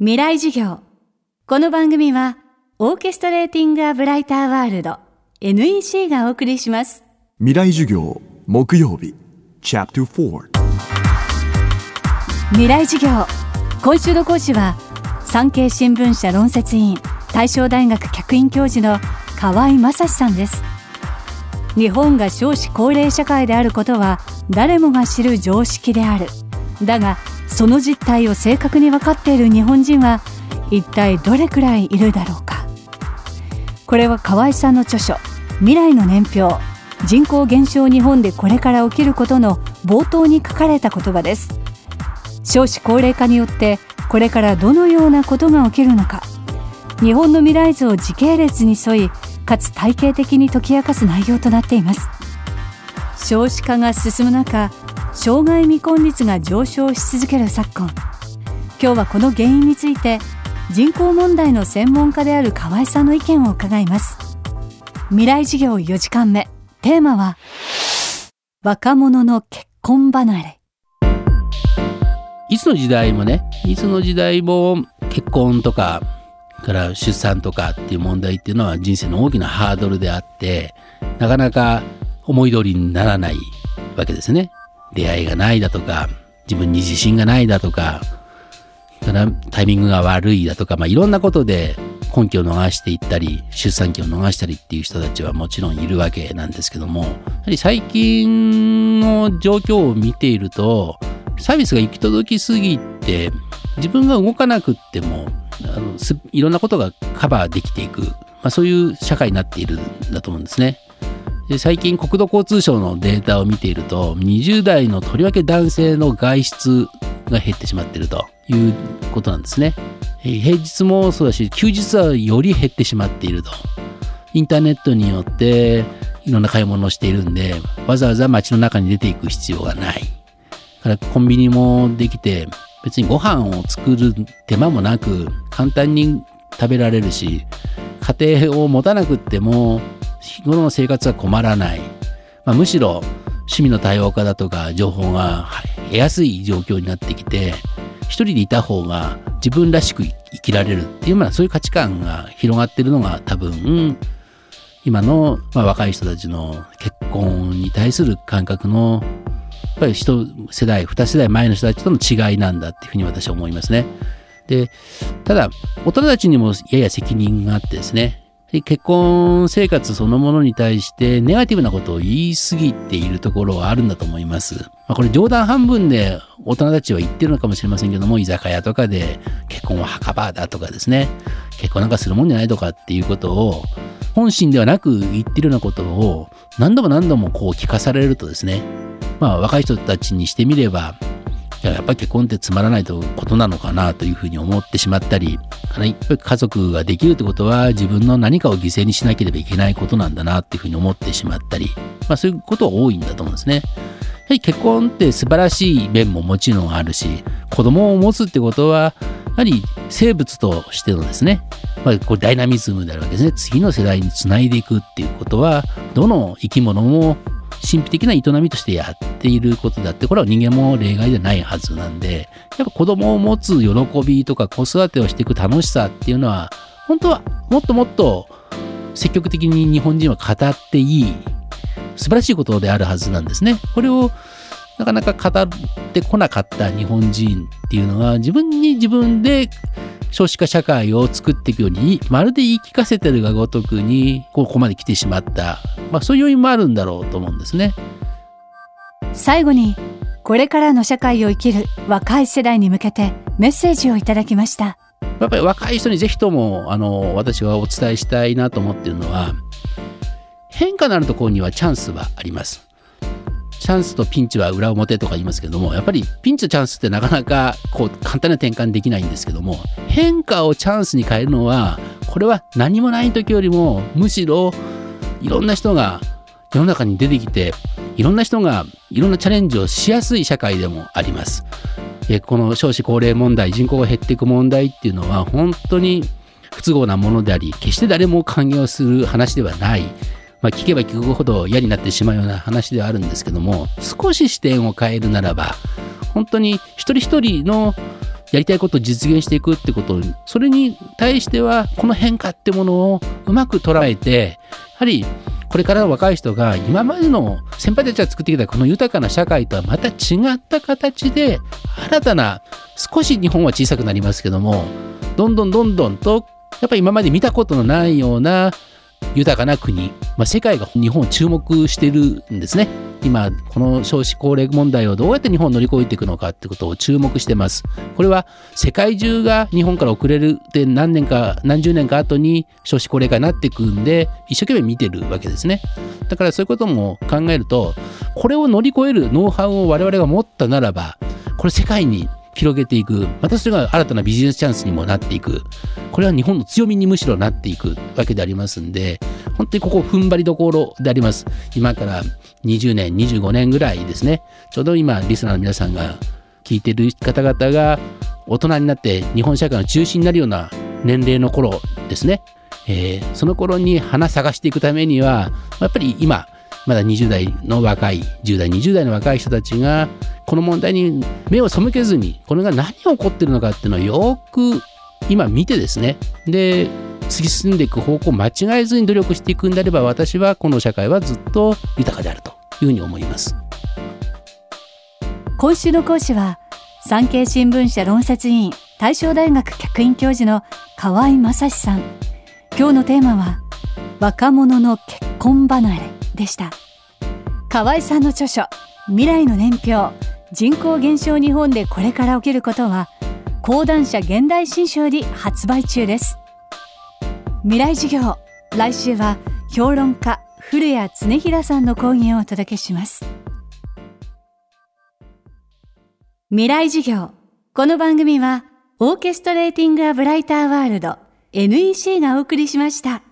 未来授業。この番組はオーケストレーティング・ア・ブライター・ワールド NEC がお送りします。未来授業木曜日チャプター未来授業。今週の講師は産経新聞社論説委員大正大学客員教授の河合正史さんです。日本が少子高齢社会であることは誰もが知る常識である。だがその実態を正確に分かっている日本人は一体どれくらいいるだろうか。これは河合さんの著書「未来の年表。人口減少日本でこれから起きること」の冒頭に書かれた言葉です。少子高齢化によってこれからどのようなことが起きるのか。日本の未来図を時系列に沿いかつ体系的に解き明かす内容となっています。少子化が進む中障害未婚率が上昇し続ける昨今。今日はこの原因について人口問題の専門家である河合さんの意見を伺います。未来事業4時間目。テーマは若者の結婚離れ。いつの時代もねいつの時代も結婚とかから出産とかっていう問題っていうのは人生の大きなハードルであってなかなか思い通りにならないわけですね。出会いがないだとか自分に自信がないだとかからタイミングが悪いだとか、まあ、いろんなことで根拠を逃していったり出産期を逃したりっていう人たちはもちろんいるわけなんですけどもやはり最近の状況を見ているとサービスが行き届きすぎて自分が動かなくってもあのいろんなことがカバーできていく、まあ、そういう社会になっているんだと思うんですね。で最近国土交通省のデータを見ていると20代のとりわけ男性の外出が減ってしまっているということなんですね。平日もそうだし休日はより減ってしまっていると。インターネットによっていろんな買い物をしているんでわざわざ街の中に出ていく必要がない。からコンビニもできて別にご飯を作る手間もなく簡単に食べられるし家庭を持たなくっても日頃の生活は困らない、まあ、むしろ趣味の多様化だとか情報が得やすい状況になってきて一人でいた方が自分らしく生きられるっていう、まあ、そういう価値観が広がってるのが多分今の、まあ、若い人たちの結婚に対する感覚のやっぱり一世代二世代前の人たちとの違いなんだっていうふうに私は思いますね。でただ大人たちにもやや責任があってですね結婚生活そのものに対してネガティブなことを言い過ぎているところはあるんだと思います。まあ、これ冗談半分で大人たちは言ってるのかもしれませんけども、居酒屋とかで結婚は墓場だとかですね、結婚なんかするもんじゃないとかっていうことを本心ではなく言ってるようなことを何度も何度もこう聞かされるとですね、まあ若い人たちにしてみればやっぱり結婚ってつまらないとことなのかなというふうに思ってしまったり、家族ができるってことは自分の何かを犠牲にしなければいけないことなんだなっていうふうに思ってしまったり、まあそういうことは多いんだと思うんですね。やはり結婚って素晴らしい面ももちろんあるし、子供を持つってことは、やはり生物としてのですね、まあ、これダイナミズムであるわけですね。次の世代につないでいくっていうことは、どの生き物も神秘的な営みとしてやっていることだって、これは人間も例外ではないはずなんで、やっぱ子供を持つ喜びとか子育てをしていく楽しさっていうのは、本当はもっともっと積極的に日本人は語っていい、素晴らしいことであるはずなんですね。これをなかなか語ってこなかった日本人っていうのは自分に自分で少子化社会を作っていくようにまるで言い聞かせてるがごとくにここまで来てしまった、まあ、そういう要因もあるんだろうと思うんですね。最後にこれからの社会を生きる若い世代に向けてメッセージをいただきました。やっぱり若い人にぜひともあの私がお伝えしたいなと思っているのは変化のあるところにはチャンスはありますチャンスとピンチは裏表とか言いますけどもやっぱりピンチとチャンスってなかなかこう簡単な転換できないんですけども変化をチャンスに変えるのはこれは何もない時よりもむしろいろんな人が世の中に出てきていろんな人がいろんなチャレンジをしやすい社会でもあります。この少子高齢問題人口が減っていく問題っていうのは本当に不都合なものであり決して誰も歓迎をする話ではないまあ、聞けば聞くほど嫌になってしまうような話ではあるんですけども少し視点を変えるならば本当に一人一人のやりたいことを実現していくってことそれに対してはこの変化ってものをうまく捉えてやはりこれからの若い人が今までの先輩たちが作ってきたこの豊かな社会とはまた違った形で新たな少し日本は小さくなりますけどもどんどんどんどんとやっぱり今まで見たことのないような豊かな国、まあ、世界が日本を注目してるんですね。今、この少子高齢問題をどうやって日本を乗り越えていくのかってことを注目してます。これは世界中が日本から遅れるで何年か、何十年か後に少子高齢化になっていくんで、一生懸命見てるわけですね。だからそういうことも考えると、これを乗り越えるノウハウを我々が持ったならば、これ世界に広げていく。またそれが新たなビジネスチャンスにもなっていく。これは日本の強みにむしろなっていくわけでありますんで本当にここ踏ん張りどころであります。今から20年25年ぐらいですね。ちょうど今リスナーの皆さんが聞いてる方々が大人になって日本社会の中心になるような年齢の頃ですね、えー、その頃に花探していくためにはやっぱり今まだ20代の若い10代20代の若い人たちがこの問題に目を背けずにこれが何が起こってるのかっていうのをよく今見てですね。で突き進んでいく方向を間違えずに努力していくんであれば私はこの社会はずっと豊かであるというふうに思います。今週の講師は産経新聞社論説委員大正大学客員教授の河合正史さん。今日のテーマは若者の結婚離れ。でした。河合さんの著書未来の年表人口減少日本でこれから起きることは講談社現代新書より発売中です。未来授業来週は評論家古谷恒平さんの講義をお届けします。未来授業この番組はオーケストレーティング・ア・ブライター・ワールド NEC がお送りしました。